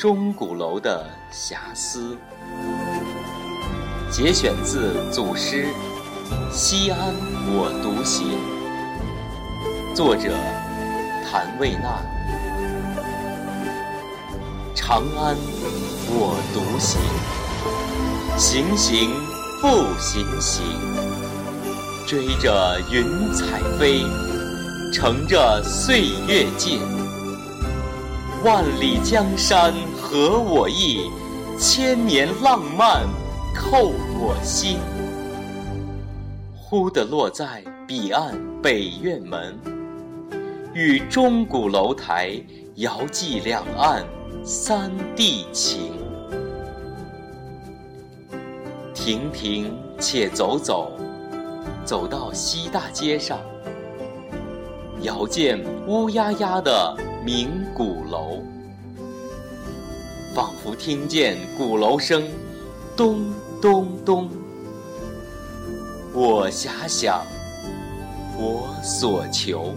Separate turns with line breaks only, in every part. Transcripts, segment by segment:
钟鼓楼的遐思，节选自祖诗《西安我独行》，作者谭卫娜。长安我独行，行行复行行，追着云彩飞，乘着岁月尽。万里江山合我意，千年浪漫扣我心。忽地落在彼岸北院门，与钟鼓楼台遥寄两岸。三地情，停停且走走，走到西大街上，遥见乌压压的鸣鼓楼，仿佛听见鼓楼声，咚咚咚。我遐想，我所求，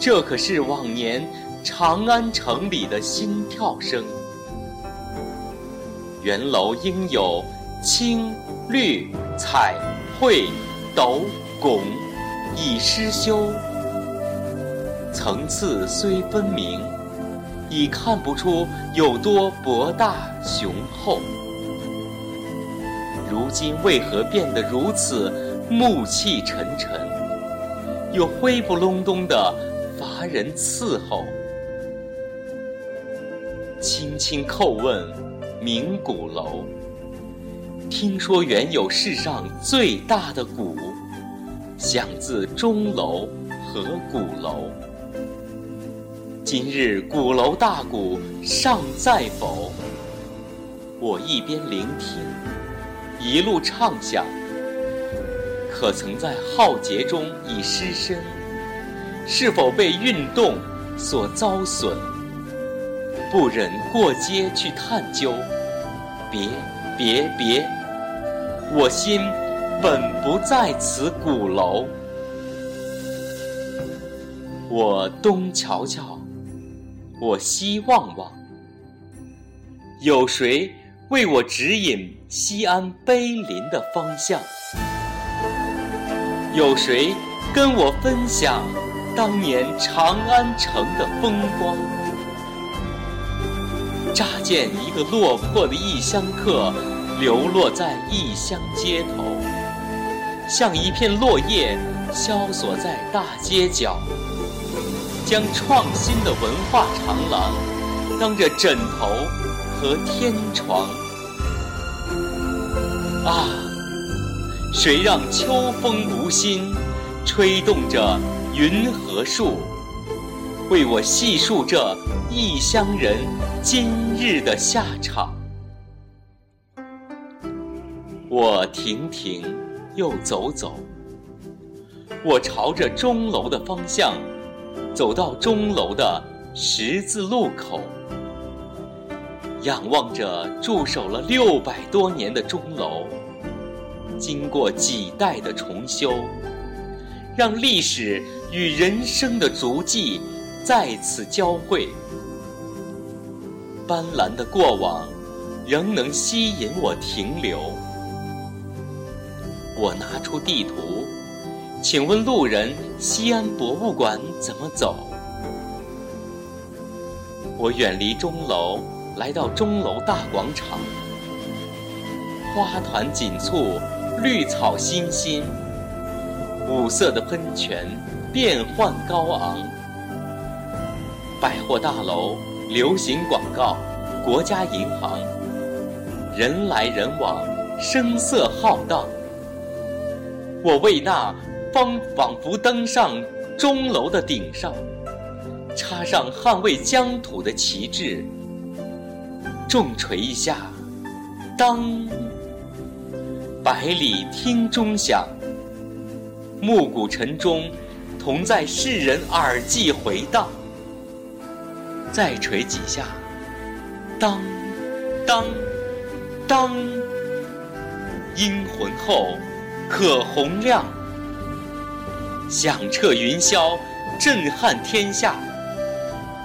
这可是往年。长安城里的心跳声，圆楼应有青绿彩绘斗拱，已失修。层次虽分明，已看不出有多博大雄厚。如今为何变得如此暮气沉沉，又灰不隆咚的乏人伺候？轻轻叩问鸣鼓楼，听说原有世上最大的鼓，响自钟楼和鼓楼。今日鼓楼大鼓尚在否？我一边聆听，一路畅想。可曾在浩劫中已失身？是否被运动所遭损？不忍过街去探究，别别别！我心本不在此鼓楼。我东瞧瞧，我西望望，有谁为我指引西安碑林的方向？有谁跟我分享当年长安城的风光？乍见一个落魄的异乡客，流落在异乡街头，像一片落叶萧索在大街角，将创新的文化长廊当着枕头和天床。啊，谁让秋风无心，吹动着云和树，为我细数这异乡人。今日的下场，我停停又走走，我朝着钟楼的方向走到钟楼的十字路口，仰望着驻守了六百多年的钟楼，经过几代的重修，让历史与人生的足迹再次交汇。斑斓的过往，仍能吸引我停留。我拿出地图，请问路人：西安博物馆怎么走？我远离钟楼，来到钟楼大广场。花团锦簇，绿草新新，五色的喷泉变幻高昂。百货大楼。流行广告，国家银行，人来人往，声色浩荡。我为那方仿佛登上钟楼的顶上，插上捍卫疆土的旗帜，重锤一下，当，百里听钟响，暮鼓晨钟，同在世人耳际回荡。再锤几下，当，当，当，阴魂后可洪亮，响彻云霄，震撼天下。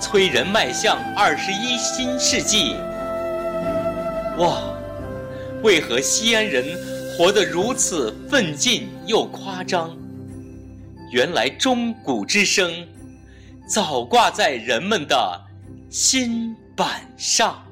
催人迈向二十一新世纪。哇，为何西安人活得如此奋进又夸张？原来钟鼓之声早挂在人们的心板上。